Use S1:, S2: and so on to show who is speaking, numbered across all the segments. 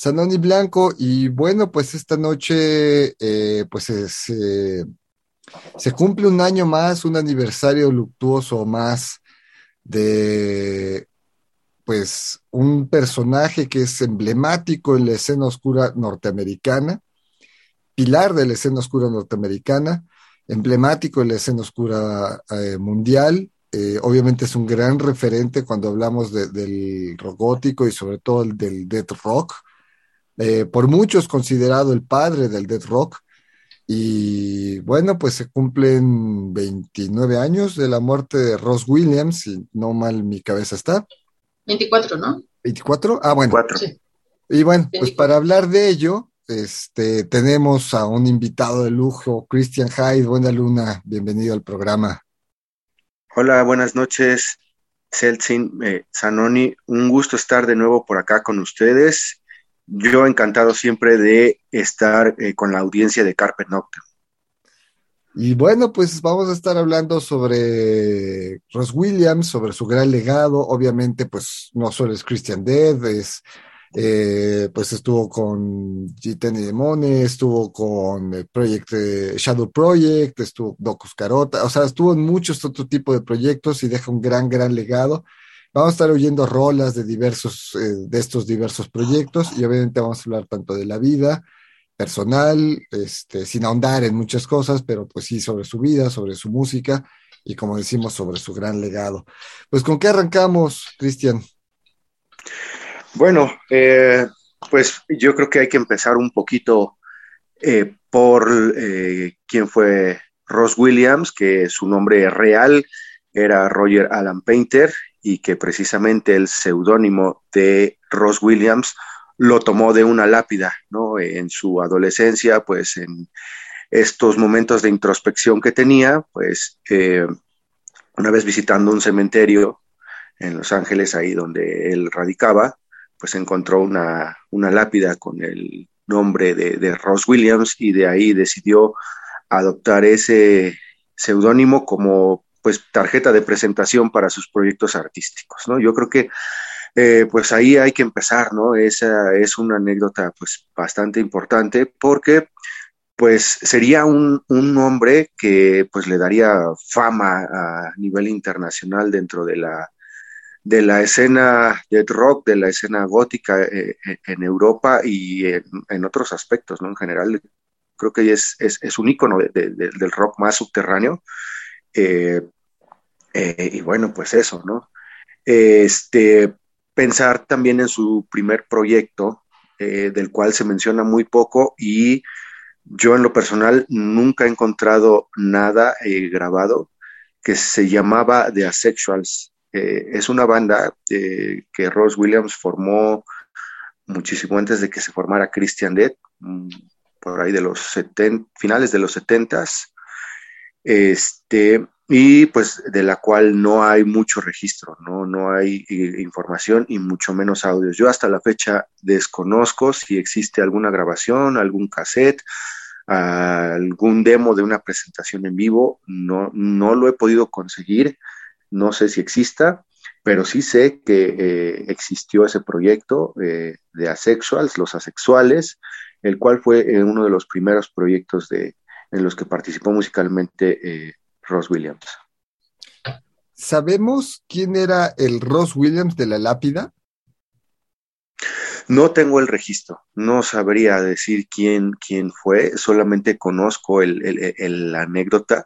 S1: Sanoni Blanco, y bueno, pues esta noche, eh, pues eh, se cumple un año más, un aniversario luctuoso más de, pues, un personaje que es emblemático en la escena oscura norteamericana, pilar de la escena oscura norteamericana, emblemático en la escena oscura eh, mundial, obviamente es un gran referente cuando hablamos del rock gótico y sobre todo del death rock. Eh, por muchos considerado el padre del death rock. Y bueno, pues se cumplen 29 años de la muerte de Ross Williams, y no mal mi cabeza está.
S2: 24, ¿no?
S1: 24, ah, bueno. Y bueno, pues para hablar de ello, este, tenemos a un invitado de lujo, Christian Hyde. Buena luna, bienvenido al programa.
S3: Hola, buenas noches, Celsin, eh, Zanoni. Un gusto estar de nuevo por acá con ustedes yo encantado siempre de estar eh, con la audiencia de Carpet Noctem.
S1: Y bueno, pues vamos a estar hablando sobre Ross Williams, sobre su gran legado. Obviamente, pues no solo es Christian Dead, es, eh, pues estuvo con G10 y Demone, estuvo con el Project, eh, Shadow Project, estuvo Docus Carota, o sea, estuvo en muchos otros tipos de proyectos y deja un gran, gran legado. Vamos a estar oyendo rolas de diversos, eh, de estos diversos proyectos y obviamente vamos a hablar tanto de la vida personal, este, sin ahondar en muchas cosas, pero pues sí sobre su vida, sobre su música y como decimos, sobre su gran legado. Pues con qué arrancamos, Cristian?
S3: Bueno, eh, pues yo creo que hay que empezar un poquito eh, por quién fue Ross Williams, que su nombre real era Roger Alan Painter y que precisamente el seudónimo de Ross Williams lo tomó de una lápida, ¿no? En su adolescencia, pues en estos momentos de introspección que tenía, pues una vez visitando un cementerio en Los Ángeles, ahí donde él radicaba, pues encontró una, lápida con el nombre de, de Ross Williams y de ahí decidió adoptar ese seudónimo como pues tarjeta de presentación para sus proyectos artísticos, ¿no? Yo creo que eh, pues ahí hay que empezar, ¿no? Esa es una anécdota pues bastante importante porque pues sería un, un hombre que pues le daría fama a nivel internacional dentro de la, de la escena de rock, de la escena gótica eh, eh, en Europa y en, otros aspectos, ¿no? En general, creo que es, es, un ícono del rock más subterráneo eh, eh, y bueno, pues eso, ¿no? Este, pensar también en su primer proyecto, eh, del cual se menciona muy poco y yo en lo personal nunca he encontrado nada grabado que se llamaba The Asexuals. es una banda que Ross Williams formó muchísimo antes de que se formara Christian Dead, mm, por ahí de los 70, finales de los 70s. Este, y pues de la cual no hay mucho registro, no, no hay eh, información y mucho menos audios. Yo hasta la fecha desconozco si existe alguna grabación, algún cassette, algún demo de una presentación en vivo, no, no lo he podido conseguir, no sé si exista, pero sí sé que eh, existió ese proyecto eh, de Asexuals, los asexuales, el cual fue uno de los primeros proyectos de, en los que participó musicalmente Ross Williams.
S1: ¿Sabemos quién era el Ross Williams de la lápida?
S3: No tengo el registro, no sabría decir quién, quién fue, solamente conozco el, anécdota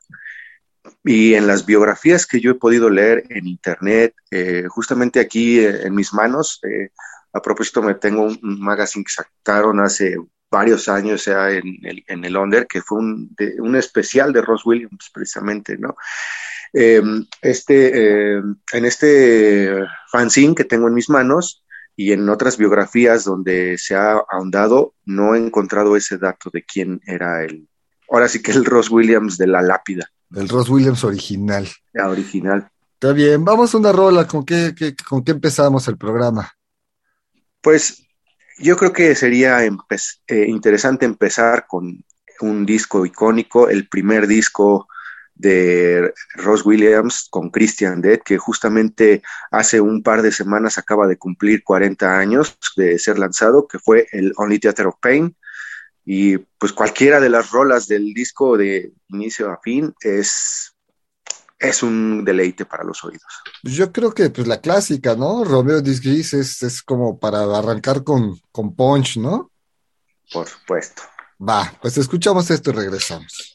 S3: y en las biografías que yo he podido leer en internet, eh, justamente aquí eh, en mis manos, eh, a propósito me tengo un, magazine que sacaron hace varios años en el, en el Under, que fue un, un especial de Ross Williams precisamente, ¿no? Em, este, em, en este fanzine que tengo en mis manos y en otras biografías donde se ha ahondado, no he encontrado ese dato de quién era el, ahora sí que el Ross Williams de la lápida.
S4: El Ross Williams original.
S3: La original.
S4: Está bien, vamos a una rola, ¿con qué, con qué empezamos el programa?
S3: Pues yo creo que sería eh, interesante empezar con un disco icónico, el primer disco de Ross Williams con Christian Dead, que justamente hace un par de semanas acaba de cumplir 40 años de ser lanzado, que fue el Only Theater of Pain, y pues cualquiera de las rolas del disco de inicio a fin es, es un deleite para los oídos.
S4: Yo creo que pues la clásica, ¿no? Romeo Disgris es, es como para arrancar con, con punch, ¿no?
S3: Por supuesto.
S4: Va, pues escuchamos esto y regresamos.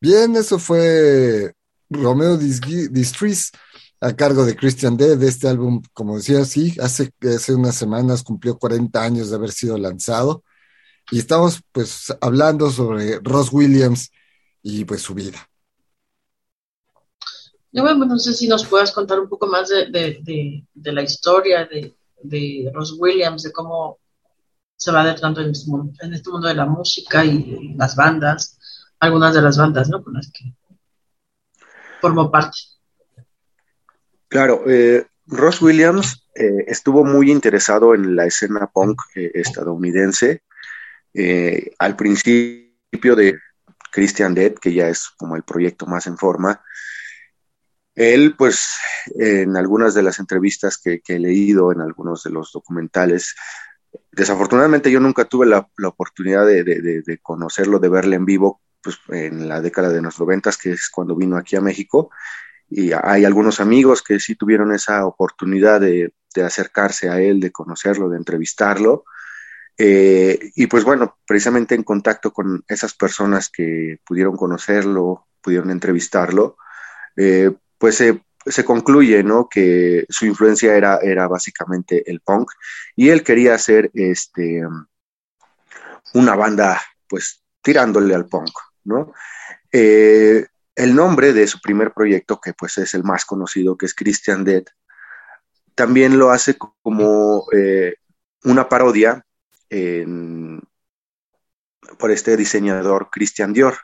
S4: Bien, eso fue Romeo Distress a cargo de Christian D. de este álbum, como decía, sí, hace, hace unas semanas cumplió 40 años de haber sido lanzado y estamos pues hablando sobre Ross Williams y pues su vida.
S2: Yo bueno, no sé si nos puedas contar un poco más de, la historia de, de Ross Williams, de cómo se va adentrando en este mundo, en este mundo de la música y las bandas. algunas de las bandas, ¿no? Con las que formó parte.
S3: Claro, eh, Ross Williams eh, estuvo muy interesado en la escena punk eh, estadounidense. al principio de Christian Dead, que ya es como el proyecto más en forma, él, pues, en algunas de las entrevistas que, he leído, en algunos de los documentales, desafortunadamente yo nunca tuve la, oportunidad de, conocerlo, de verle en vivo, pues, en la década de los noventas, que es cuando vino aquí a México. Y hay algunos amigos que sí tuvieron esa oportunidad de, acercarse a él, de conocerlo, de entrevistarlo. Eh, y pues bueno, precisamente en contacto con esas personas que pudieron conocerlo, pudieron entrevistarlo, eh, pues se, concluye, ¿no? Que su influencia era, era básicamente el punk y él quería hacer este, una banda, pues, tirándole al punk, ¿no? Eh, el nombre de su primer proyecto, que pues es el más conocido, que es Christian Dead, también lo hace como eh, una parodia por este diseñador Christian Dior.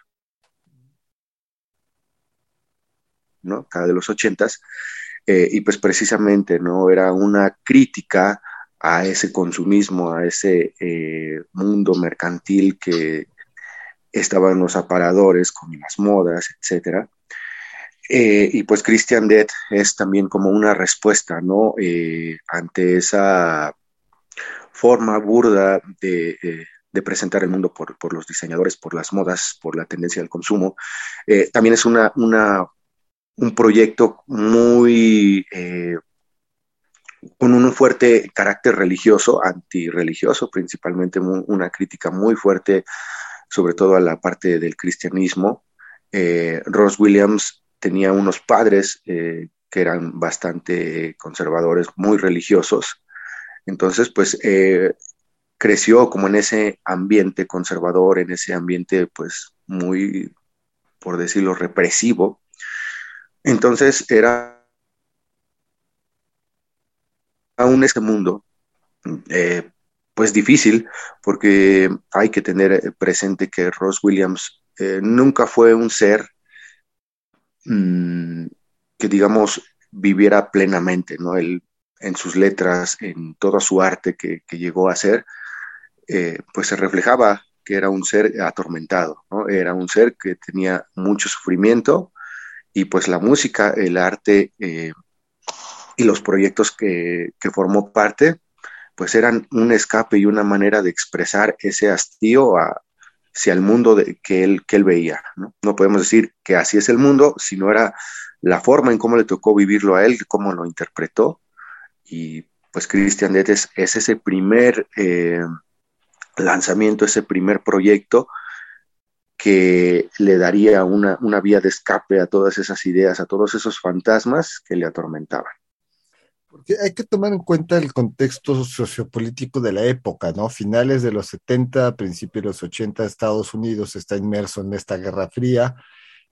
S3: ¿No? Cada de los ochentas, eh, y pues precisamente, ¿no? Era una crítica a ese consumismo, a ese eh, mundo mercantil que estaba en los aparadores con las modas, etcétera. Eh, y pues Christian Dead es también como una respuesta, ¿no? ante esa forma burda de, presentar el mundo por, por, los diseñadores, por las modas, por la tendencia del consumo. también es una un proyecto muy eh, con un fuerte carácter religioso, antirreligioso, principalmente una crítica muy fuerte, sobre todo a la parte del cristianismo. Eh, Ross Williams tenía unos padres eh, que eran bastante conservadores, muy religiosos. Entonces, pues creció como en ese ambiente conservador, en ese ambiente, pues muy, por decirlo, represivo. Entonces era aún este mundo, eh, pues difícil, porque hay que tener presente que Ross Williams eh, nunca fue un ser mm, que, digamos, viviera plenamente, ¿no? Él, en sus letras, en toda su arte que, llegó a hacer, eh, pues se reflejaba que era un ser atormentado, ¿no? Era un ser que tenía mucho sufrimiento, y pues la música, el arte eh, y los proyectos que, formó parte, pues eran un escape y una manera de expresar ese hastío hacia el mundo de, que, él, que él veía. ¿no? podemos decir que así es el mundo, sino era la forma en cómo le tocó vivirlo a él, cómo lo interpretó. Y pues Christian Dead es, ese primer eh, lanzamiento, ese primer proyecto que le daría una, vía de escape a todas esas ideas, a todos esos fantasmas que le atormentaban.
S1: Porque hay que tomar en cuenta el contexto sociopolítico de la época, ¿no? Finales de los 70, principios de los 80, Estados Unidos está inmerso en esta guerra fría.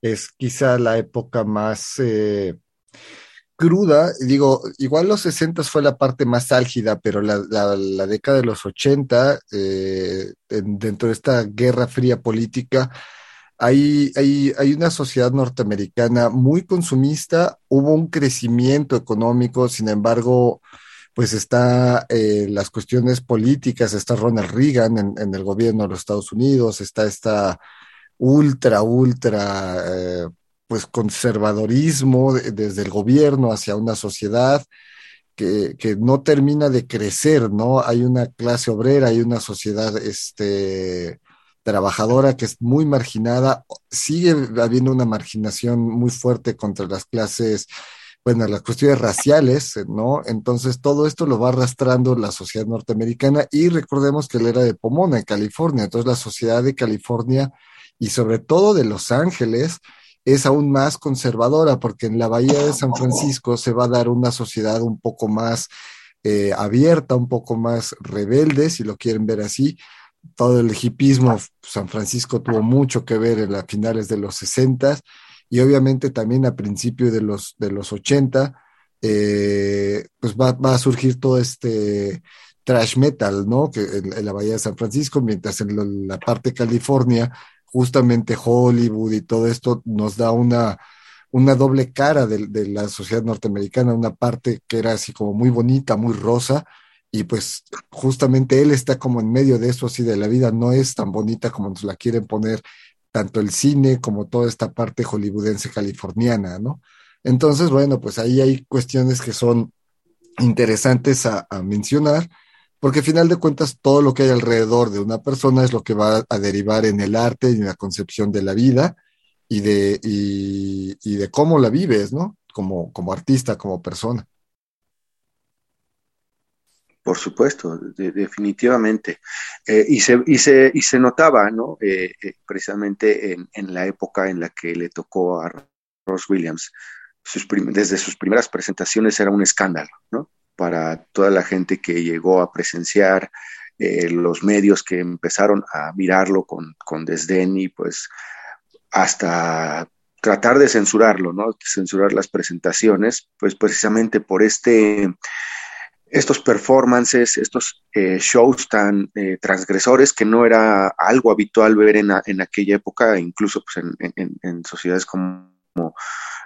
S1: Es quizá la época más eh, cruda, digo, igual los 60 fue la parte más álgida, pero la, década de los 80, eh, dentro de esta guerra fría política, hay, hay, hay, una sociedad norteamericana muy consumista, hubo un crecimiento económico, sin embargo, pues está eh, las cuestiones políticas, está Ronald Reagan en, el gobierno de los Estados Unidos, está esta ultra, ultra... Eh, pues conservadorismo desde el gobierno hacia una sociedad que, no termina de crecer, ¿no? Hay una clase obrera, hay una sociedad este, trabajadora que es muy marginada, sigue habiendo una marginación muy fuerte contra las clases, bueno, las cuestiones raciales, ¿no? Entonces todo esto lo va arrastrando la sociedad norteamericana y recordemos que él era de Pomona, en California, entonces la sociedad de California y sobre todo de Los Ángeles, es aún más conservadora, porque en la Bahía de San Francisco se va a dar una sociedad un poco más eh, abierta, un poco más rebelde, si lo quieren ver así. Todo el hipismo, San Francisco tuvo mucho que ver en las finales de los 60 y obviamente también a principios de los, de los 80, eh, pues va, a surgir todo este trash metal, ¿no? Que en, la Bahía de San Francisco, mientras en la parte de California
S5: justamente Hollywood y todo esto nos da una, una doble cara de, la sociedad norteamericana, una parte que era así como muy bonita, muy rosa, y pues justamente él está como en medio de eso, así de la vida no es tan bonita como nos la quieren poner tanto el cine como toda esta parte hollywoodense californiana, ¿no? Entonces, bueno, pues ahí hay cuestiones que son interesantes a mencionar, porque al final de cuentas todo lo que hay alrededor de una persona es lo que va a derivar en el arte y en la concepción de la vida y de, y, de cómo la vives, ¿no? Como, como artista, como persona.
S3: Por supuesto, de, definitivamente. Eh, y, se, y, se, y, se, notaba, ¿no? Eh, eh, precisamente en, en, la época en la que le tocó a Ross Williams. Desde sus primeras presentaciones era un escándalo, ¿no? Para toda la gente que llegó a presenciar, eh, los medios que empezaron a mirarlo con, con desdén y pues hasta tratar de censurarlo, ¿no? Censurar las presentaciones, pues precisamente por este estos performances, estos eh, shows tan eh, transgresores que no era algo habitual ver en, en aquella época, incluso pues, en, en, en, sociedades como, como,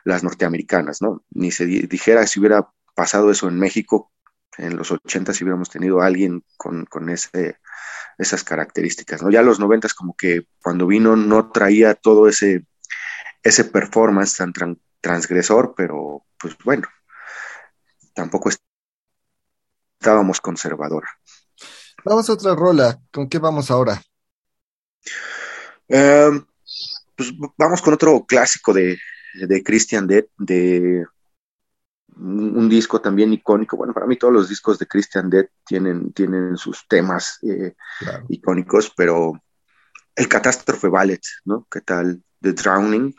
S3: las norteamericanas, ¿no? Ni se dijera si hubiera pasado eso en México en los 80 si hubiéramos tenido a alguien con, con ese, esas características, ¿no? Ya los 90 como que cuando vino no traía todo ese, ese performance tan tran transgresor, pero pues bueno, tampoco es estábamos conservadora.
S5: Vamos a otra rola. ¿Con qué vamos ahora?
S3: Um, pues vamos con otro clásico de, de Christian Dead, de un, un, disco también icónico. Bueno, para mí todos los discos de Christian Dead tienen, tienen sus temas eh, claro. icónicos, pero el Catástrofe Ballet, ¿no? ¿Qué tal? The Drowning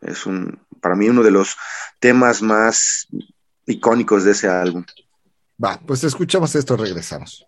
S3: es un, para mí uno de los temas más icónicos de ese álbum.
S5: Va, pues escuchamos esto, regresamos.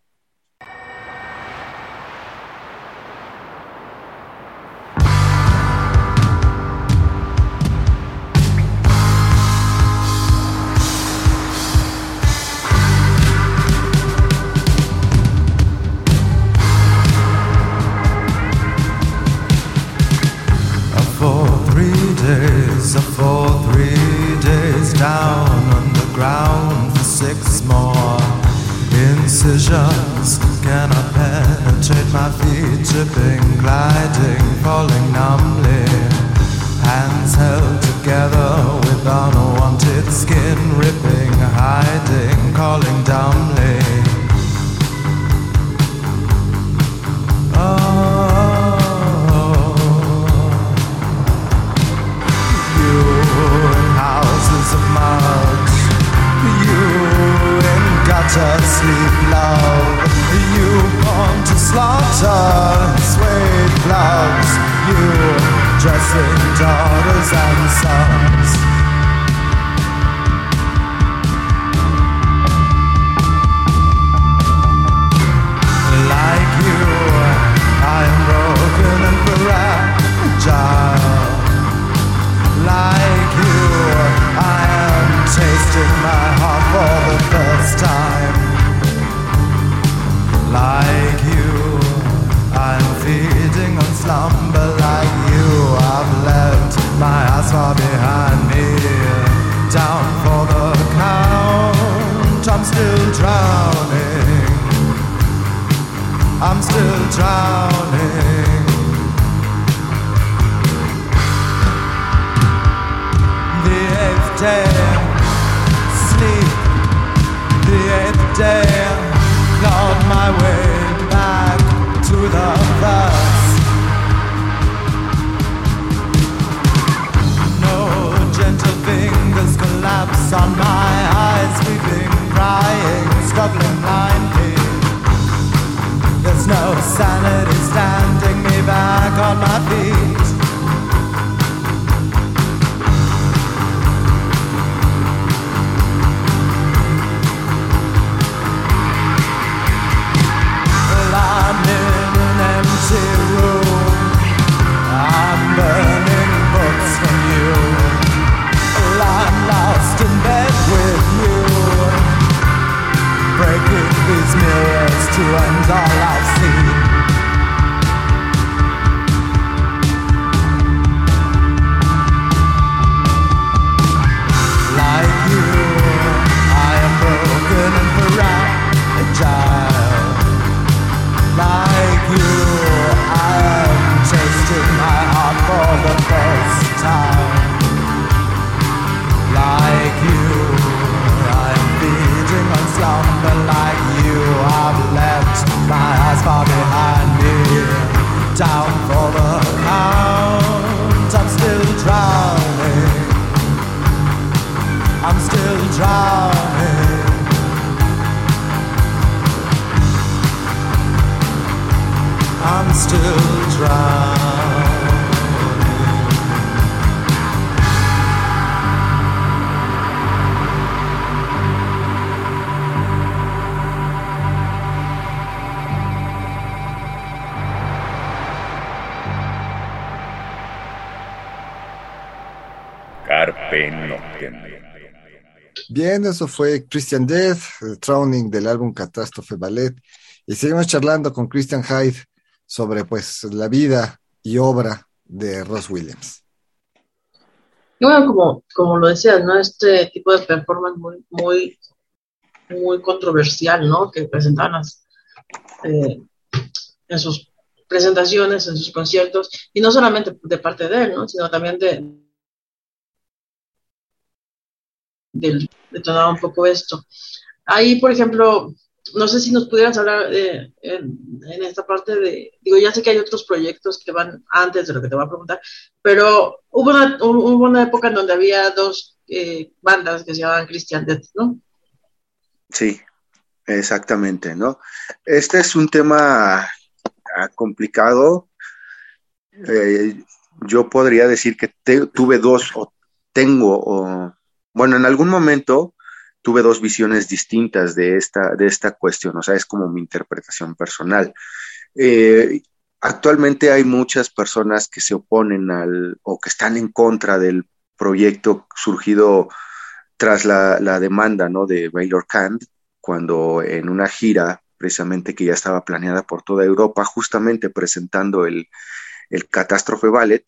S1: Eso fue Christian Death, Drowning del álbum Catástrofe Ballet. Y seguimos charlando con Christian Hyde sobre pues la vida y obra de Ross Williams.
S2: Bueno, como, como lo decías, ¿no? Este tipo de performance muy, muy, muy controversial, ¿no? Que presentaban las, eh, en sus presentaciones, en sus conciertos, y no solamente de parte de él, ¿no? Sino también de, del detonaba un poco esto. Ahí, por ejemplo, no sé si nos pudieras hablar eh, en, esta parte de, digo, ya sé que hay otros proyectos que van antes de lo que te voy a preguntar, pero hubo una, hubo una época en donde había dos eh, bandas que se llamaban Christian Death, ¿no?
S3: Sí, exactamente, ¿no? Este es un tema ah, complicado. Eh, yo podría decir que tuve dos, o tengo, o, bueno, en algún momento tuve dos visiones distintas de esta, de esta cuestión, o sea, es como mi interpretación personal. Eh, actualmente hay muchas personas que se oponen al, o que están en contra del proyecto surgido tras la, la demanda, ¿no? de Baylor Khan, cuando en una gira, precisamente que ya estaba planeada por toda Europa, justamente presentando el, el Catástrofe Ballet,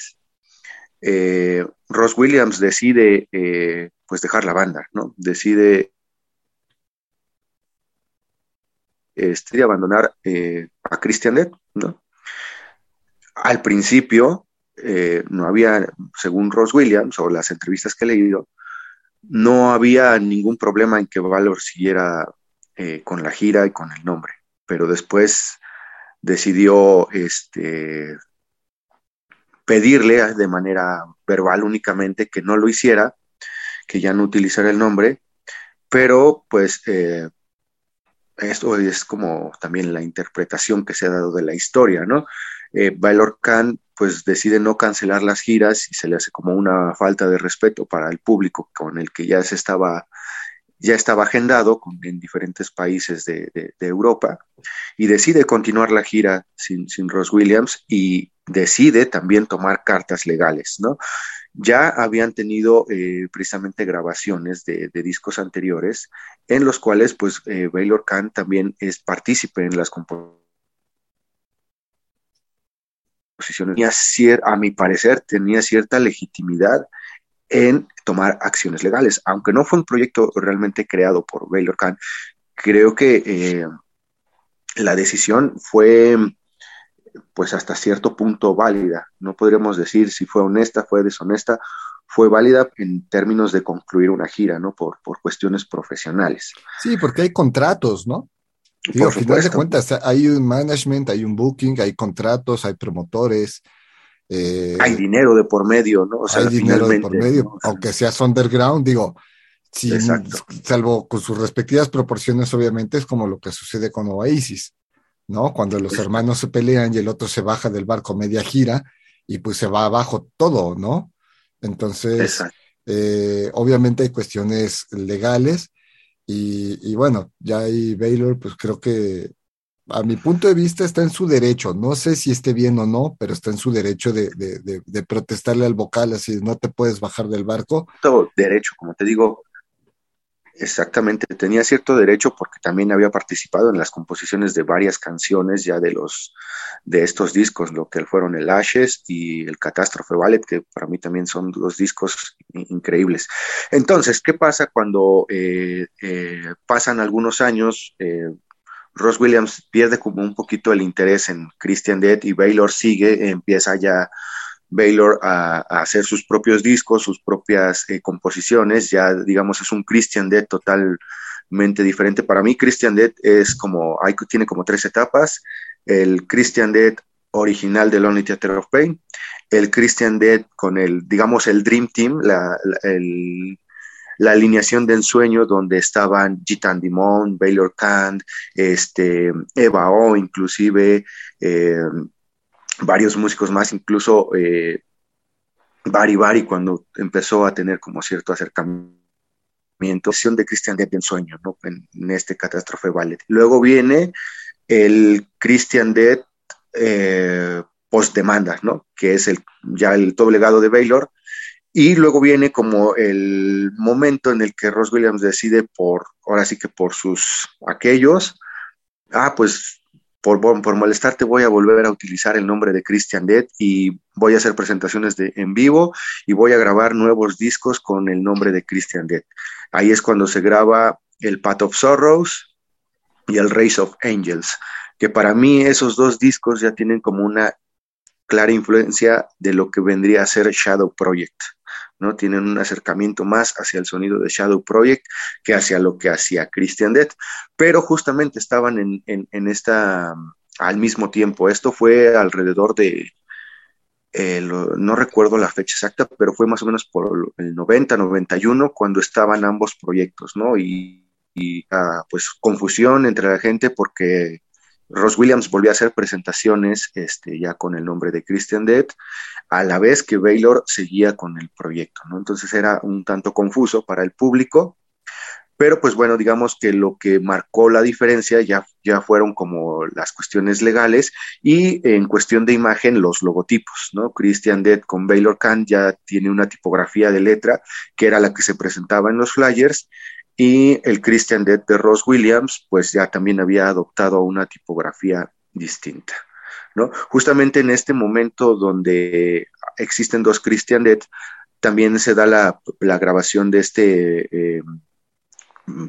S3: eh, Ross Williams decide eh, pues dejar la banda, ¿no? Decide este, abandonar eh, a Christian ¿no? Al principio no había, según Ross Williams o las entrevistas que he leído, no había ningún problema en que Valor siguiera con la gira y con el nombre, pero después decidió este, pedirle de manera verbal únicamente que no lo hiciera, que ya no utilizara el nombre, pero pues eh, esto es como también la interpretación que se ha dado de la historia, ¿no? Eh, Baylor Khan pues decide no cancelar las giras y se le hace como una falta de respeto para el público con el que ya se estaba ya estaba agendado en diferentes países de Europa y decide continuar la gira sin, sin Ross Williams y decide también tomar cartas legales, ¿no? Ya habían tenido eh, precisamente grabaciones de, discos anteriores en los cuales pues eh, Baylor Khan también es partícipe en las composiciones. A mi parecer tenía cierta legitimidad en tomar acciones legales, aunque no fue un proyecto realmente creado por Baylor Khan, creo que eh, la decisión fue pues hasta cierto punto válida. No podríamos decir si fue honesta, fue deshonesta, fue válida en términos de concluir una gira, ¿no? Por, por cuestiones profesionales.
S1: Sí, porque hay contratos, ¿no? Digo,
S3: Por
S1: al final de cuentas, hay un management, hay un booking, hay contratos, hay promotores, eh,
S3: Hay dinero de por medio, ¿no? O sea,
S1: hay dinero de por medio,
S3: ¿no? O sea,
S1: aunque seas underground, digo, sin- salvo con sus respectivas proporciones, obviamente, es como lo que sucede con Oasis, ¿no? Cuando los hermanos se pelean y el otro se baja del barco media gira y pues se va abajo todo, ¿no? Entonces, eh, obviamente hay cuestiones legales y, y bueno, ya ahí Baylor, pues creo que a mi punto de vista está en su derecho, no sé si esté bien o no, pero está en su derecho de, de, de, de protestarle al vocal, así no te puedes bajar del barco.
S3: Todo derecho, como te digo, exactamente, tenía cierto derecho porque también había participado en las composiciones de varias canciones ya de los de estos discos, lo que fueron el Ashes y el Catástrofe Ballet, que para mí también son dos discos in- increíbles. Entonces, ¿qué pasa cuando eh, eh, pasan algunos años? eh, Ross Williams pierde como un poquito el interés en Christian Death y Baylor sigue, empieza ya Baylor a, hacer sus propios discos, sus propias eh, composiciones, ya digamos es un Christian Death totalmente diferente. Para mí Christian Death es como, tiene como tres etapas, el Christian Death original de Lonely Theater of Pain, el Christian Dead con el, digamos, el Dream Team, la, la, alineación de ensueño donde estaban Gitan Dimon, Baylor Kant, este, Eva O, inclusive eh, varios músicos más, incluso eh, Bari Bari cuando empezó a tener como cierto acercamiento de Christian Dead de ensueño, ¿no? En, en, este Catástrofe Ballet. Luego viene el Christian Dead eh, post demanda, ¿no? Que es el, ya el todo legado de Baylor. Y luego viene como el momento en el que Ross Williams decide por, ahora sí que por sus aquellos, ah, pues por, por molestarte voy a volver a utilizar el nombre de Christian Dead y voy a hacer presentaciones de, en vivo y voy a grabar nuevos discos con el nombre de Christian Dead. Ahí es cuando se graba el Path of Sorrows y el Race of Angels que para mí esos dos discos ya tienen como una clara influencia de lo que vendría a ser Shadow Project, ¿no? Tienen un acercamiento más hacia el sonido de Shadow Project que hacia lo que hacía Christian Death, pero justamente estaban en, en, esta, al mismo tiempo, esto fue alrededor de, eh, no recuerdo la fecha exacta, pero fue más o menos por el 90, 91, cuando estaban ambos proyectos, ¿no? Y, ah, pues confusión entre la gente porque Ross Williams volvió a hacer presentaciones este, ya con el nombre de Christian Dead, a la vez que Baylor seguía con el proyecto, ¿no? Entonces era un tanto confuso para el público, pero pues bueno, digamos que lo que marcó la diferencia ya, ya fueron como las cuestiones legales y en cuestión de imagen los logotipos, ¿no? Christian Dead con Baylor Khan ya tiene una tipografía de letra que era la que se presentaba en los flyers y el Christian Dead de Ross Williams, pues ya también había adoptado una tipografía distinta. ¿no? Justamente en este momento donde existen dos Christian Dead, también se da la, grabación de este eh,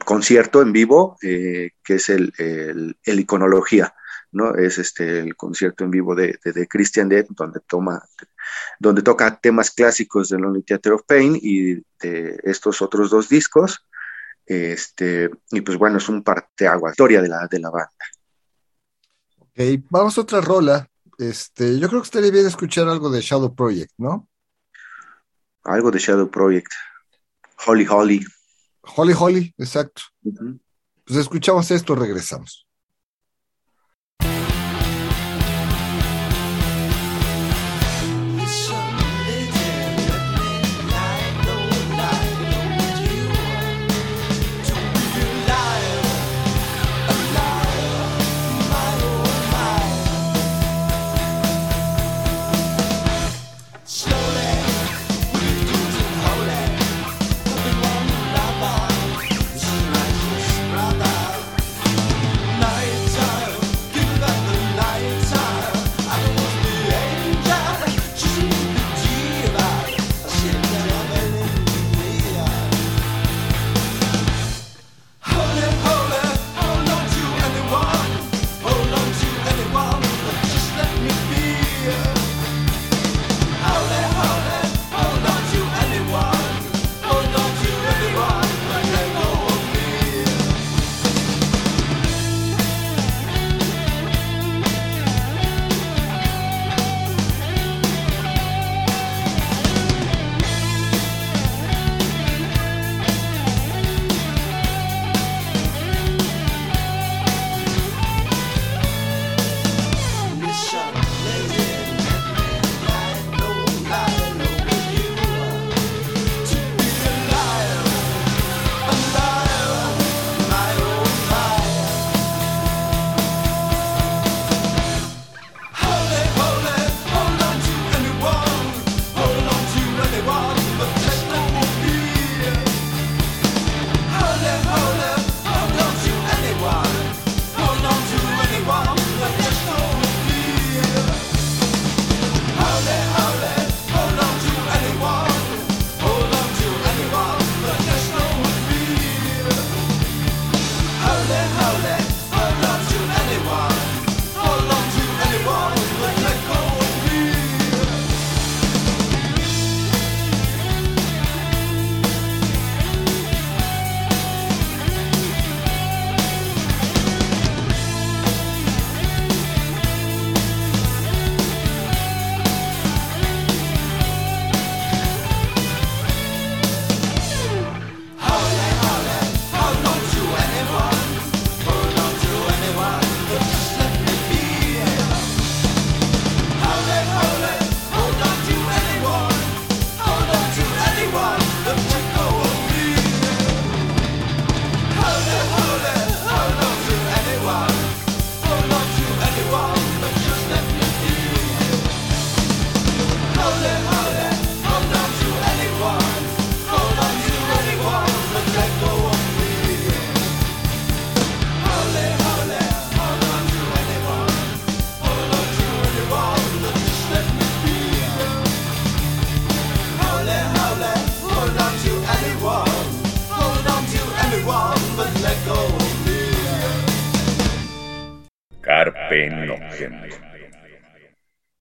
S3: concierto en vivo, eh, que es el, el, Iconología, ¿no? Es este el concierto en vivo de, de, Christian Dead, donde toma, donde toca temas clásicos del Lonely Theater of Pain y de estos otros dos discos. Este, y pues bueno, es un parteaguas, historia de la, de la banda.
S1: Ok, vamos a otra rola. Este, yo creo que estaría bien escuchar algo de Shadow Project, ¿no?
S3: Algo de Shadow Project. Holly Holly.
S1: Holly Holly, exacto. Pues escuchamos esto, regresamos.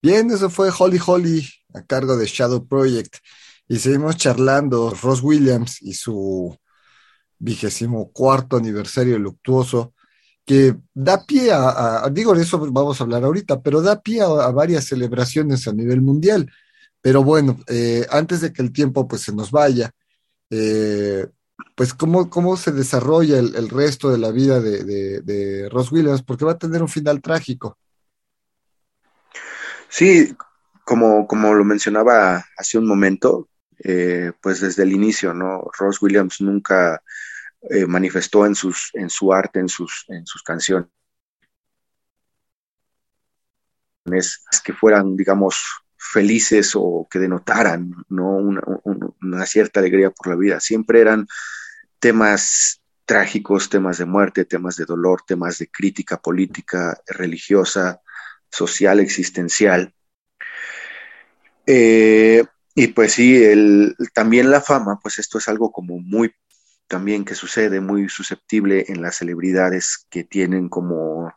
S1: Bien, eso fue Holly Holly a cargo de Shadow Project. Y seguimos charlando Ross Williams y su vigésimo cuarto aniversario luctuoso, que da pie a, digo, de eso vamos a hablar ahorita, pero da pie a, varias celebraciones a nivel mundial. Pero bueno, eh, antes de que el tiempo pues se nos vaya, eh, pues cómo, cómo se desarrolla el, resto de la vida de, de, Ross Williams, porque va a tener un final trágico.
S3: Sí, como, como lo mencionaba hace un momento, eh, pues desde el inicio, ¿no? Ross Williams nunca eh, manifestó en, sus, en su arte, en sus, en sus canciones, que fueran, digamos, felices o que denotaran ¿no? una, una, cierta alegría por la vida. Siempre eran temas trágicos, temas de muerte, temas de dolor, temas de crítica política, religiosa, social, existencial. Eh, y pues sí, el, también la fama, pues esto es algo como muy, también que sucede, muy susceptible en las celebridades que tienen como,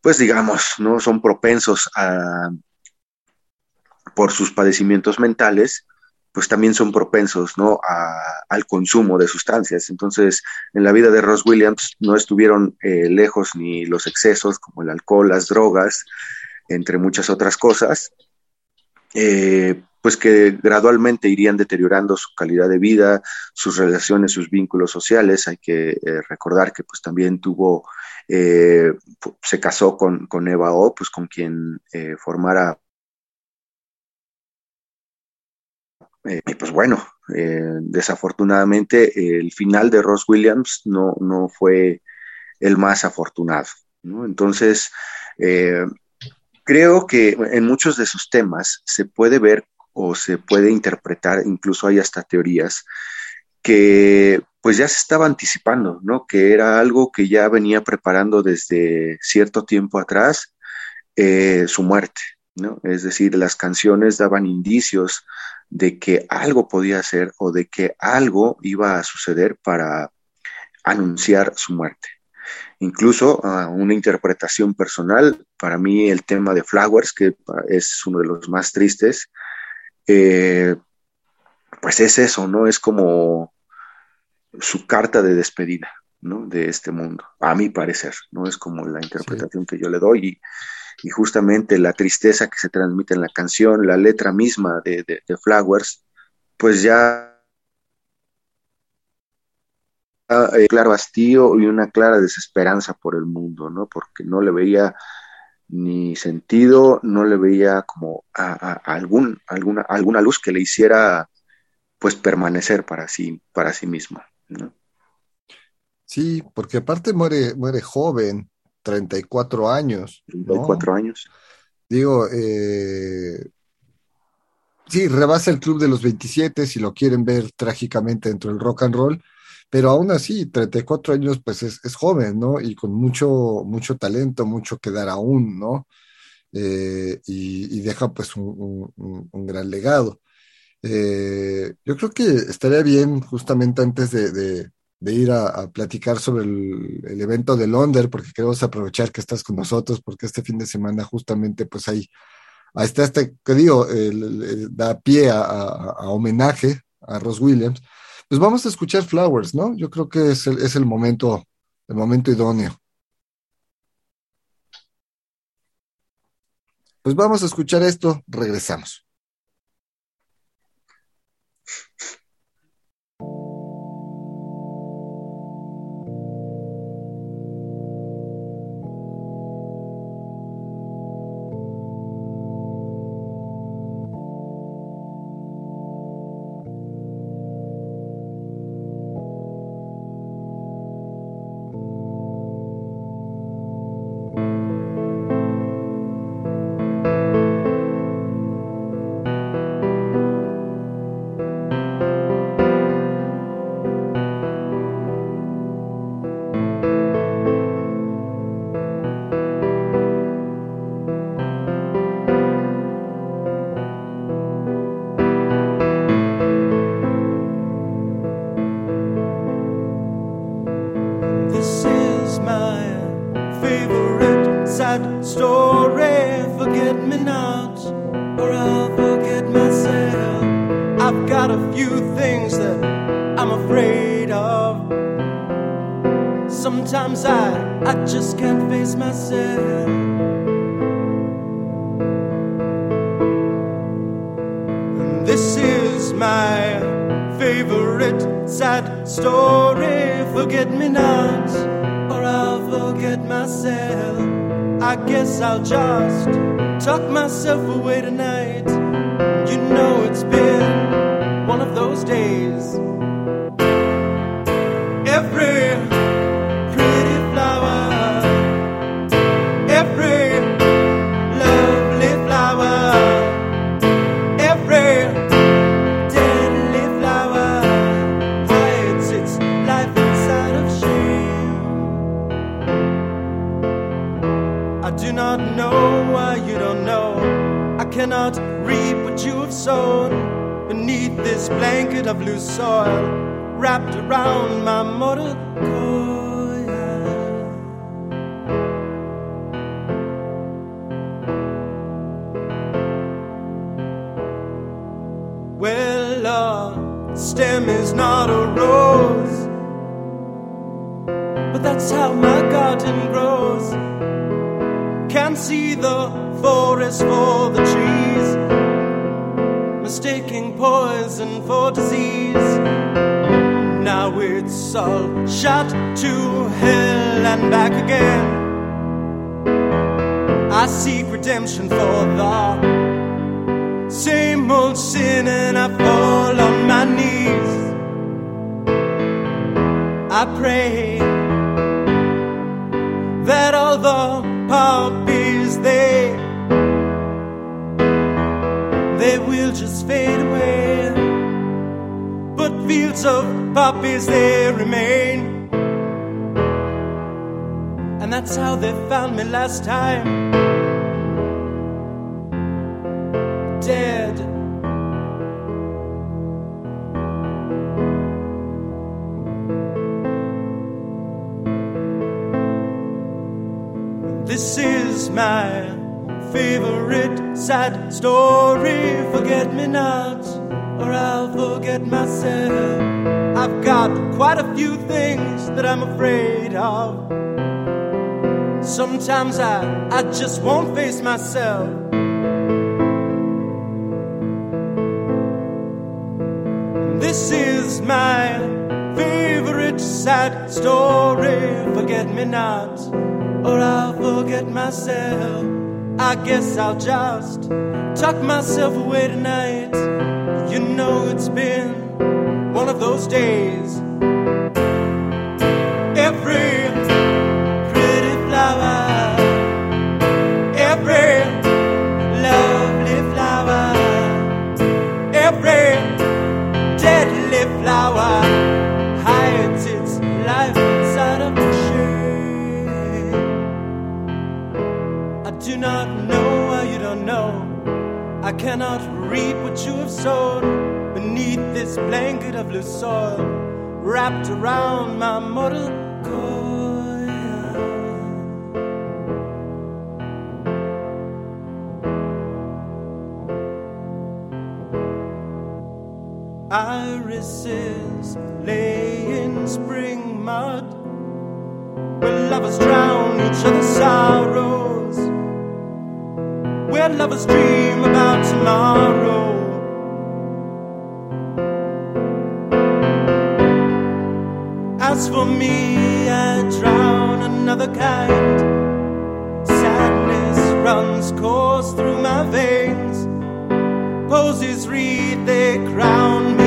S3: pues digamos, ¿no? Son propensos a, por sus padecimientos mentales, pues también son propensos, ¿no? al consumo de sustancias. Entonces, en la vida de Ross Williams no estuvieron eh, lejos ni los excesos como el alcohol, las drogas, entre muchas otras cosas. Eh, pues que gradualmente irían deteriorando su calidad de vida, sus relaciones, sus vínculos sociales. Hay que eh, recordar que pues también tuvo, se casó con, con, Eva O, pues con quien formara. Y pues bueno, desafortunadamente el final de Ross Williams no, no fue el más afortunado. ¿no? Entonces, creo que en muchos de sus temas se puede ver o se puede interpretar, incluso hay hasta teorías, que pues ya se estaba anticipando, ¿no? Que era algo que ya venía preparando desde cierto tiempo atrás eh, su muerte, ¿no? Es decir, las canciones daban indicios de que algo podía ser o de que algo iba a suceder para anunciar su muerte. Incluso uh, una interpretación personal, para mí el tema de Flowers, que es uno de los más tristes, eh, pues es eso, ¿no? Es como su carta de despedida, ¿no? De este mundo, a mi parecer, ¿no? Es como la interpretación que yo le doy y, justamente la tristeza que se transmite en la canción, la letra misma de, Flowers, pues ya eh, claro hastío y una clara desesperanza por el mundo, ¿no? Porque no le veía ni sentido, no le veía como a, algún, alguna, alguna luz que le hiciera pues permanecer para sí, para sí mismo. ¿no?
S1: Sí, porque aparte muere, muere joven, 34 años.
S3: 34 años.
S1: Digo, eh, sí, rebasa el club de los 27 si lo quieren ver trágicamente dentro del rock and roll, pero aún así, 34 años, pues es, joven, ¿no? Y con mucho, mucho talento, mucho que dar aún, ¿no? Eh, y, deja pues un, gran legado. Eh, yo creo que estaría bien justamente antes de, ir a, platicar sobre el, evento de Londres, porque queremos aprovechar que estás con nosotros, porque este fin de semana justamente pues ahí, está este, que digo, da pie a, homenaje a Ross Williams pues vamos a escuchar Flowers, ¿no? Yo creo que es el, es el momento, el momento idóneo. Pues vamos a escuchar esto, regresamos.
S5: Sometimes I, I just can't face myself. And this is my favorite sad story. Forget me not, or I'll forget myself. I guess I'll just tuck myself away tonight. You know it's been one of those days. Cannot reap what you have sown beneath this blanket of loose soil wrapped around my mortal coil. Well, a stem is not a rose, but that's how my garden grows. Can't see the forest for the trees, poison for disease. Now it's all shot to hell and back again. I seek redemption for the same old sin and I fall on my knees. I pray that all the poppies they they will just fade away. But fields of poppies they remain. And that's how they found me last time. Dead. This is my favorite sad story. Forget me not, or I'll forget myself. I've got quite a few things that I'm afraid of. Sometimes I, I just won't face myself. This is my favorite sad story. Forget me not, or I'll forget myself. I guess I'll just tuck myself away tonight. You know it's been one of those days. I cannot reap what you have sown beneath this blanket of loose soil wrapped around my mortal coil. Irises lay in spring mud where lovers drown each other's sorrows, where lovers dream about tomorrow. As for me, I drown another kind. Sadness runs course through my veins. Posies read, they crown me.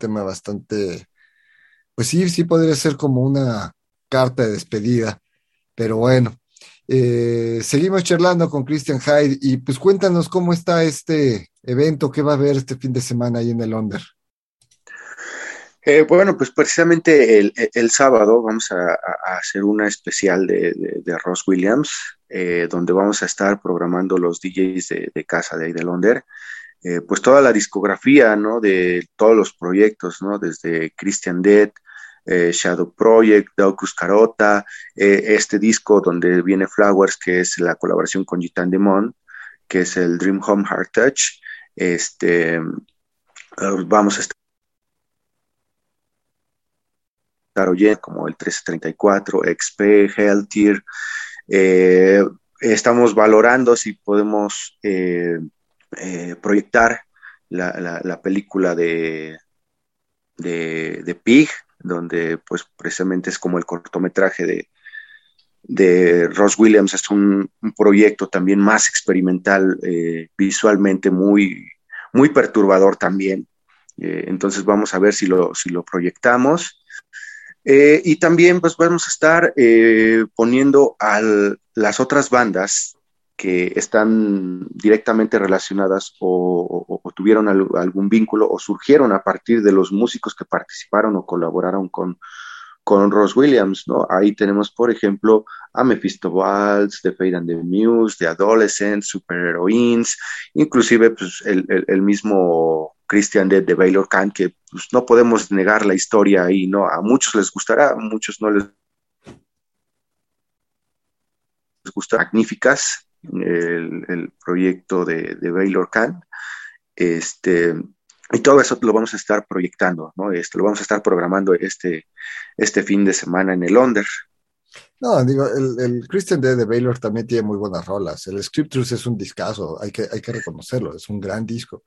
S1: Tema bastante, pues sí, sí podría ser como una carta de despedida, pero bueno, eh, seguimos charlando con Christian Hyde y pues cuéntanos cómo está este evento que va a haber este fin de semana ahí en el.
S3: Eh, bueno, pues precisamente el, sábado vamos a, hacer una especial de, Ross Williams, eh, donde vamos a estar programando los DJs de, casa de ahí de Londres. Pues toda la discografía, ¿no? De todos los proyectos, ¿no? Desde Christian Dead, eh, Shadow Project, Daucus Carota, eh, este disco donde viene Flowers, que es la colaboración con Gitan Demon, que es el Dream Home Heart Touch. Este, eh, vamos a estar como el 1334, XP, Healthier. estamos valorando si podemos proyectar la, película de, de, Pig, donde pues precisamente es como el cortometraje de, de Ross Williams, es un, proyecto también más experimental, eh, visualmente muy, muy perturbador también. Eh, entonces vamos a ver si lo, si lo proyectamos. Eh, y también pues vamos a estar poniendo a las otras bandas que están directamente relacionadas o, tuvieron algún vínculo o surgieron a partir de los músicos que participaron o colaboraron con, con Ross Williams, ¿no? Ahí tenemos, por ejemplo, a Mephisto Waltz, The Fade and the Muse, The Adolescents, Super Heroines, inclusive pues, el, mismo Christian Dead de Baylor Khan, que pues, no podemos negar la historia ahí, ¿no? A muchos les gustará, a muchos no les gusta magníficas, el, proyecto de, Baylor Khan. Este, y todo eso lo vamos a estar proyectando, ¿no? Esto lo vamos a estar programando este, este fin de semana en el Onder.
S1: No, digo, el, Christian Day de Baylor también tiene muy buenas rolas. El Scriptures es un discazo, hay que, hay que reconocerlo, es un gran disco.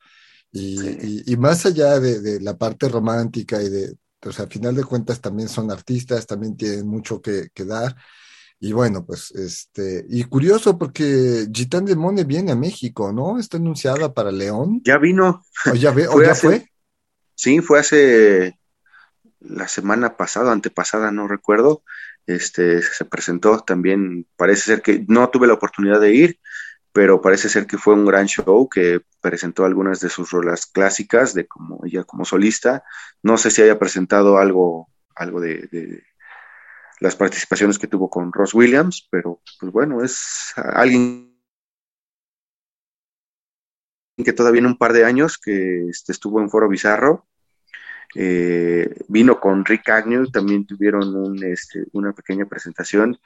S1: Y, y, más allá de, de, la parte romántica y de, o sea, al final de cuentas también son artistas, también tienen mucho que, que dar. Y bueno, pues, este, y curioso porque Gitán de Mone viene a México, ¿no? Está anunciada para León.
S3: Ya vino.
S1: ¿O ya, ve, ¿o ya fue?
S3: Sí, fue hace la semana pasada, antepasada, no recuerdo. Este, se presentó también, parece ser que no tuve la oportunidad de ir, pero parece ser que fue un gran show que presentó algunas de sus rolas clásicas de como ella como solista. No sé si haya presentado algo, algo de las participaciones que tuvo con Ross Williams, pero pues bueno, es alguien que todavía en un par de años que este, estuvo en Foro Bizarro, eh, vino con Rick Agnew, también tuvieron este, una pequeña presentación.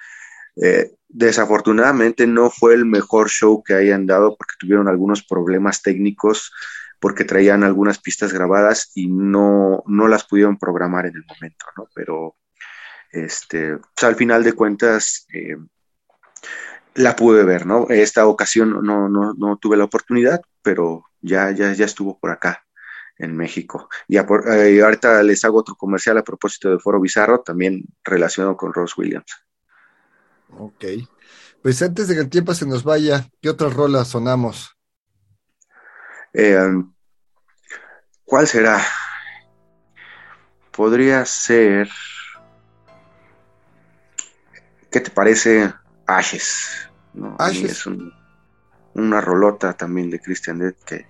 S3: Eh, desafortunadamente no fue el mejor show que hayan dado porque tuvieron algunos problemas técnicos, porque traían algunas pistas grabadas y no, no las pudieron programar en el momento, ¿no? Pero este, pues, al final de cuentas eh, la pude ver, ¿no? Esta ocasión no, no, no, tuve la oportunidad, pero ya, ya, ya estuvo por acá en México. Y eh, ahorita les hago otro comercial a propósito de Foro Bizarro, también relacionado con Ross Williams.
S1: Ok. Pues antes de que el tiempo se nos vaya, ¿qué otras rolas sonamos?
S3: Eh, ¿Cuál será? Podría ser. ¿Qué te parece Ashes?
S1: Ashes.
S3: Es una rolota también de Christian Dead que...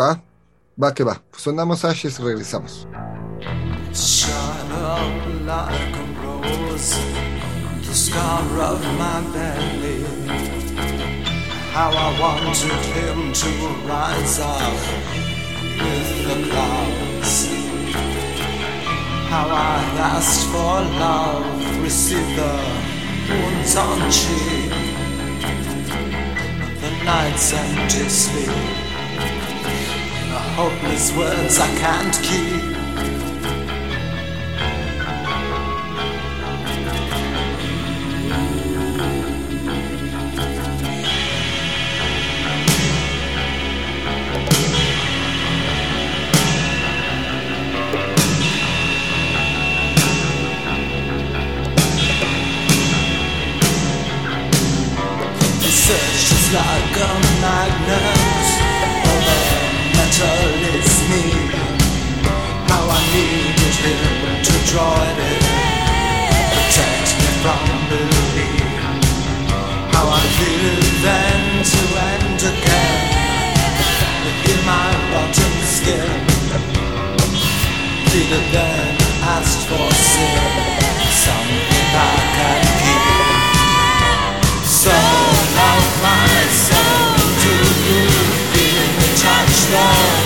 S1: Va, va que va. Sonamos Ashes, regresamos.
S5: Shine up like a rose, the scar of my belly. How I wanted him to rise up with the clouds. How I asked for love, received the wounds on cheek. The night's empty sleep. The hopeless words I can't keep. Like a magnet. All the metal is me. destroyed it. To draw it protect me from belief. How I feel then to end again. In my rotten skin. Pleaded then, asked for sin. Something I can keep. So touch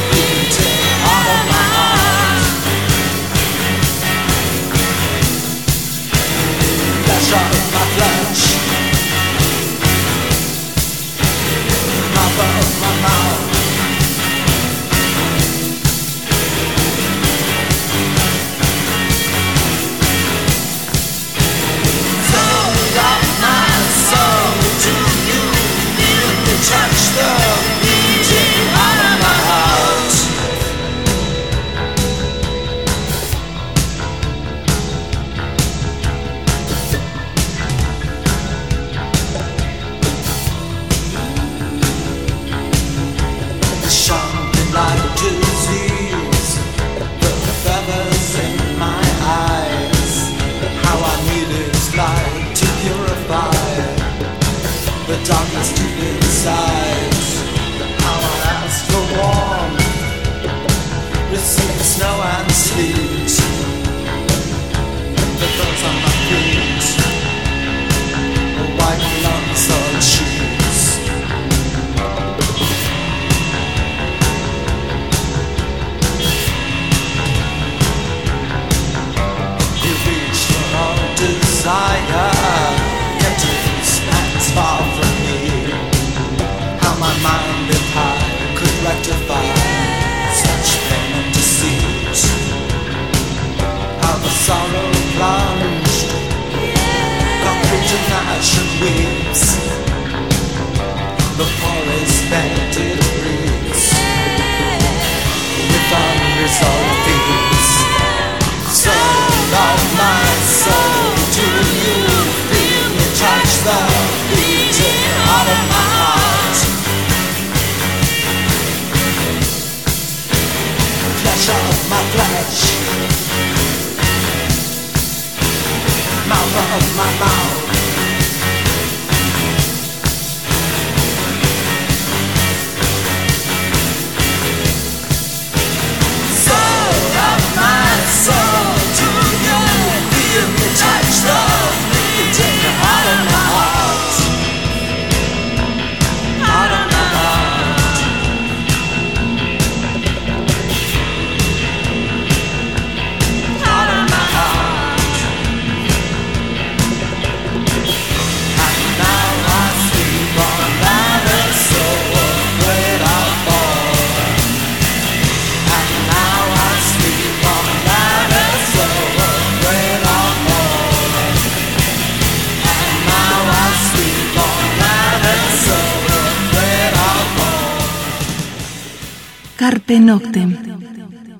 S6: Carpe Noctem.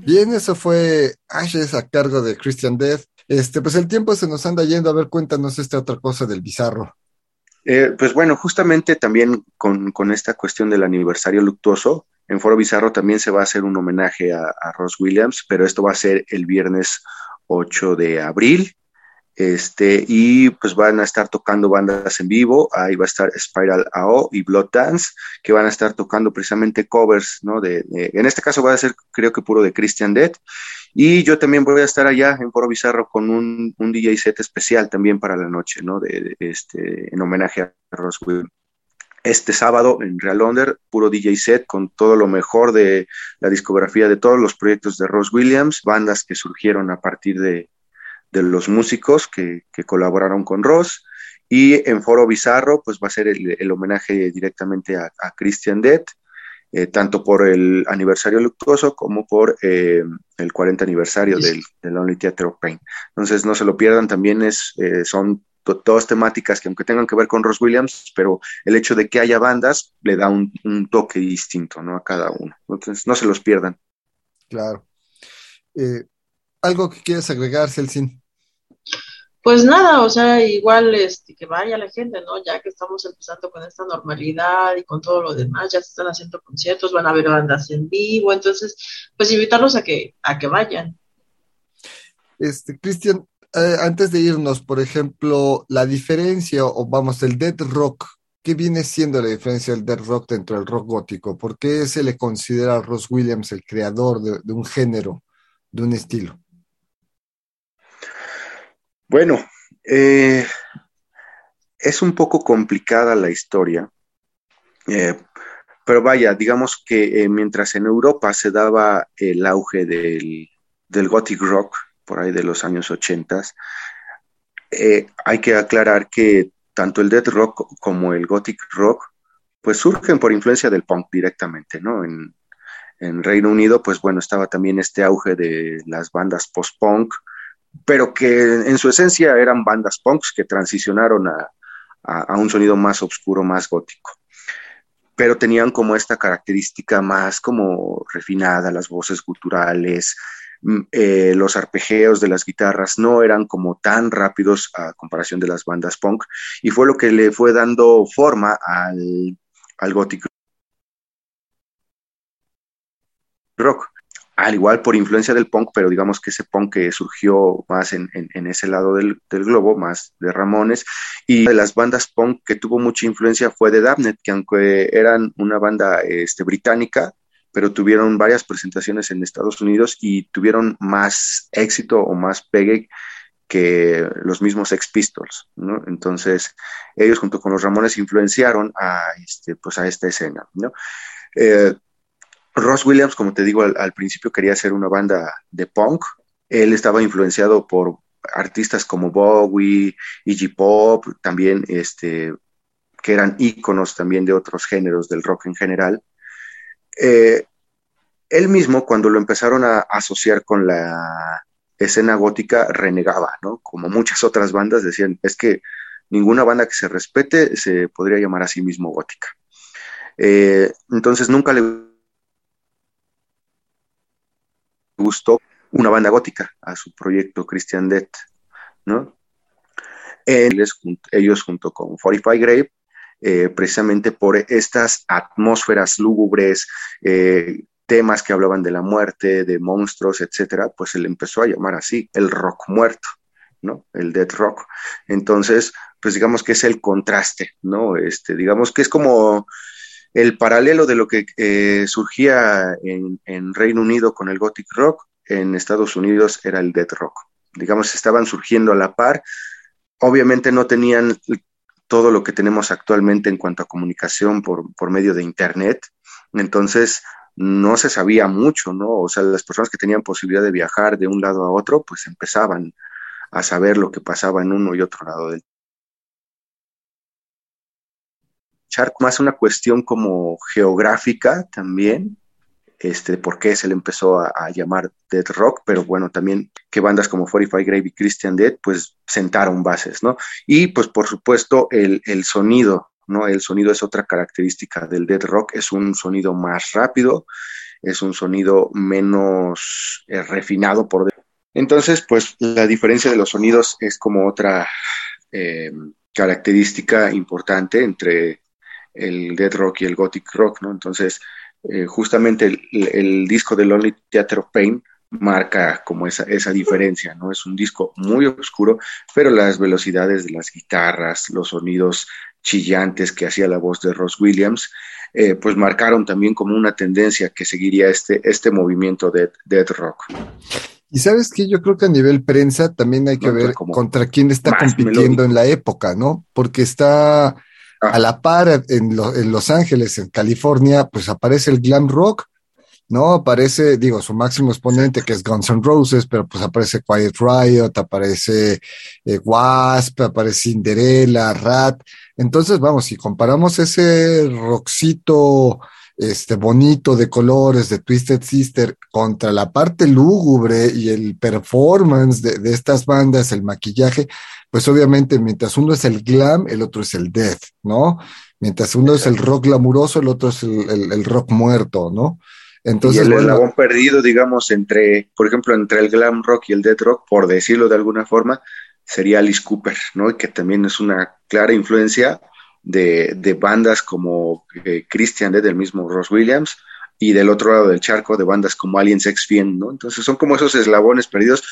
S1: Bien, eso fue Ashes a cargo de Christian Death. Este, pues el tiempo se nos anda yendo. A ver, cuéntanos esta otra cosa del bizarro.
S3: Eh, pues bueno, justamente también con, con esta cuestión del aniversario luctuoso, en Foro Bizarro también se va a hacer un homenaje a, a Ross Williams, pero esto va a ser el viernes 8 de abril. Este, y pues van a estar tocando bandas en vivo. Ahí va a estar Spiral AO y Blood Dance, que van a estar tocando precisamente covers, ¿no? De, en este caso va a ser, creo que puro de Christian Death. Y yo también voy a estar allá en Foro Bizarro con un, un DJ set especial también para la noche, ¿no? De, este, en homenaje a Ross Williams. Este sábado en Real Under, puro DJ set con todo lo mejor de la discografía de todos los proyectos de Ross Williams, bandas que surgieron a partir de, de los músicos que, colaboraron con Ross. Y en Foro Bizarro, pues va a ser el, homenaje directamente a, Christian Death, eh, tanto por el aniversario luctuoso como por eh, el 40 aniversario del, del Only Theater of Pain. Entonces no se lo pierdan, también es, eh, son to- todas temáticas que aunque tengan que ver con Ross Williams, pero el hecho de que haya bandas le da un, un toque distinto ¿no? a cada uno. Entonces no se los pierdan.
S1: Claro. ¿Algo que quieras agregar, Celsin?
S2: Pues nada, o sea, igual este, que vaya la gente, ¿no? Ya que estamos empezando con esta normalidad y con todo lo demás, ya se están haciendo conciertos, van a haber bandas en vivo, entonces, pues invitarlos a que, a que vayan.
S1: Este, Cristian, eh, antes de irnos, por ejemplo, la diferencia, o vamos, el dead rock, ¿qué viene siendo la diferencia del dead rock dentro del rock gótico? ¿Por qué se le considera a Ross Williams el creador de, de un género, de un estilo?
S3: Bueno, eh, es un poco complicada la historia, eh, pero vaya, digamos que eh, mientras en Europa se daba el auge del, del gothic rock, por ahí de los años 80, hay que aclarar que tanto el death rock como el gothic rock, pues surgen por influencia del punk directamente, ¿no? En, en Reino Unido, pues bueno, estaba también este auge de las bandas post-punk, pero que en su esencia eran bandas punks que transicionaron a, a, un sonido más oscuro, más gótico. Pero tenían como esta característica más como refinada, las voces culturales, eh, los arpegeos de las guitarras no eran como tan rápidos a comparación de las bandas punk, y fue lo que le fue dando forma al, al gótico rock al igual por influencia del punk, pero digamos que ese punk que surgió más en, en, ese lado del, del, globo, más de Ramones, y de las bandas punk que tuvo mucha influencia fue de Damned, que aunque eran una banda este, británica, pero tuvieron varias presentaciones en Estados Unidos y tuvieron más éxito o más pegue que los mismos Ex Pistols, ¿no? Entonces, ellos junto con los Ramones influenciaron a, este, pues a esta escena, ¿no? Eh, Ross Williams, como te digo, al, principio quería hacer una banda de punk. Él estaba influenciado por artistas como Bowie, Iggy Pop, también este, que eran íconos también de otros géneros del rock en general. Eh, él mismo, cuando lo empezaron a asociar con la escena gótica, renegaba, ¿no? Como muchas otras bandas decían, es que ninguna banda que se respete se podría llamar a sí mismo gótica. Eh, entonces nunca le gustó una banda gótica a su proyecto Christian Death, ¿no? Ellos, junto con Fortify Grave, eh, precisamente por estas atmósferas lúgubres, eh, temas que hablaban de la muerte, de monstruos, etcétera, pues se le empezó a llamar así, el rock muerto, ¿no? El death rock. Entonces, pues digamos que es el contraste, ¿no? Este, digamos que es como el paralelo de lo que eh, surgía en, Reino Unido con el gothic rock, en Estados Unidos era el death rock. Digamos, estaban surgiendo a la par. Obviamente no tenían todo lo que tenemos actualmente en cuanto a comunicación por, por medio de Internet. Entonces, no se sabía mucho, ¿no? O sea, las personas que tenían posibilidad de viajar de un lado a otro, pues empezaban a saber lo que pasaba en uno y otro lado del Más una cuestión como geográfica también, este, por qué se le empezó a, llamar Dead Rock, pero bueno, también que bandas como 45 Grave y Christian Dead, pues sentaron bases, ¿no? Y pues por supuesto el, el sonido, ¿no? El sonido es otra característica del Dead Rock, es un sonido más rápido, es un sonido menos eh, refinado por entonces, pues la diferencia de los sonidos es como otra eh, característica importante entre el dead rock y el gothic rock, ¿no? Entonces, eh, justamente el, el, disco de Lonely Theater of Pain marca como esa, esa diferencia, ¿no? Es un disco muy oscuro, pero las velocidades de las guitarras, los sonidos chillantes que hacía la voz de Ross Williams, eh, pues marcaron también como una tendencia que seguiría este, este movimiento de dead rock.
S1: Y sabes que yo creo que a nivel prensa también hay que no, ver contra quién está compitiendo melódico. en la época, ¿no? Porque está a la par en, lo, en, Los Ángeles, en California, pues aparece el glam rock, ¿no? Aparece, digo, su máximo exponente que es Guns N' Roses, pero pues aparece Quiet Riot, aparece eh, Wasp, aparece Cinderella, Rat. Entonces, vamos, si comparamos ese rockcito este bonito de colores de Twisted Sister contra la parte lúgubre y el performance de, de, estas bandas, el maquillaje, pues obviamente mientras uno es el glam, el otro es el death, ¿no? Mientras uno es el rock glamuroso, el otro es el, el, el rock muerto, ¿no?
S3: Entonces, y el bueno, eslabón perdido, digamos, entre, por ejemplo, entre el glam rock y el death rock, por decirlo de alguna forma, sería Alice Cooper, ¿no? Y que también es una clara influencia de, de bandas como eh, Christian Dead, del mismo Ross Williams, y del otro lado del charco de bandas como Aliens X Fien, ¿no? Entonces son como esos eslabones perdidos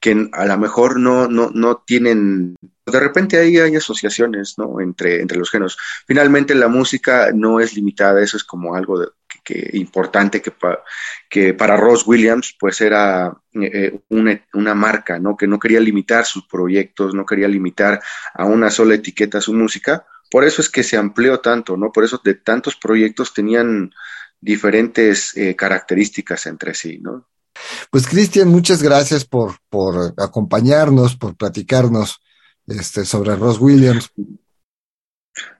S3: que a lo mejor no, no, no tienen, de repente ahí hay asociaciones, ¿no? Entre, entre los géneros. Finalmente la música no es limitada, eso es como algo que, importante que, que para Ross Williams pues era eh, una, una, marca, ¿no? Que no quería limitar sus proyectos, no quería limitar a una sola etiqueta su música. Por eso es que se amplió tanto, ¿no? Por eso de tantos proyectos tenían diferentes eh, características entre sí, ¿no?
S1: Pues Cristian, muchas gracias por, por acompañarnos, por platicarnos este, sobre Ross Williams.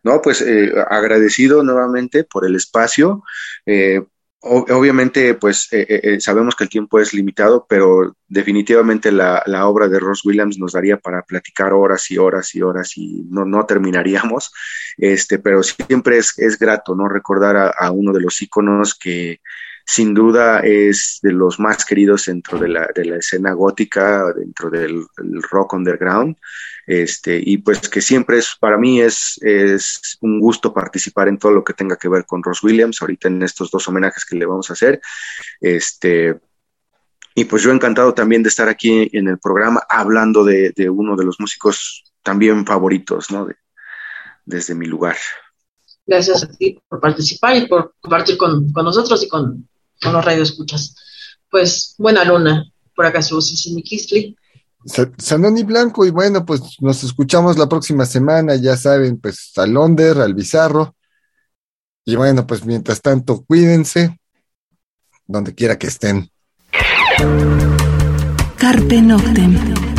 S3: No, pues eh, agradecido nuevamente por el espacio. Eh, obviamente, pues eh, sabemos que el tiempo es limitado, pero definitivamente la, la, obra de Ross Williams nos daría para platicar horas y horas y horas y no, no terminaríamos. Este, pero siempre es, es grato, ¿no? Recordar a, a uno de los íconos que sin duda es de los más queridos dentro de la, de la escena gótica, dentro del rock underground, este, y pues que siempre es, para mí es, es un gusto participar en todo lo que tenga que ver con Ross Williams, ahorita en estos dos homenajes que le vamos a hacer, este, y pues yo encantado también de estar aquí en el programa hablando de, uno de los músicos también favoritos, ¿no? desde mi lugar.
S2: Gracias a ti por participar y por compartir con, con nosotros y con, con los radioescuchas. Pues buena luna, por acá su Kisli.
S1: Sanoni Blanco, y bueno, pues nos escuchamos la próxima semana, ya saben, pues al Onder, al Bizarro. Y bueno, pues mientras tanto, cuídense, donde quiera que estén.
S6: Carpe Noctem.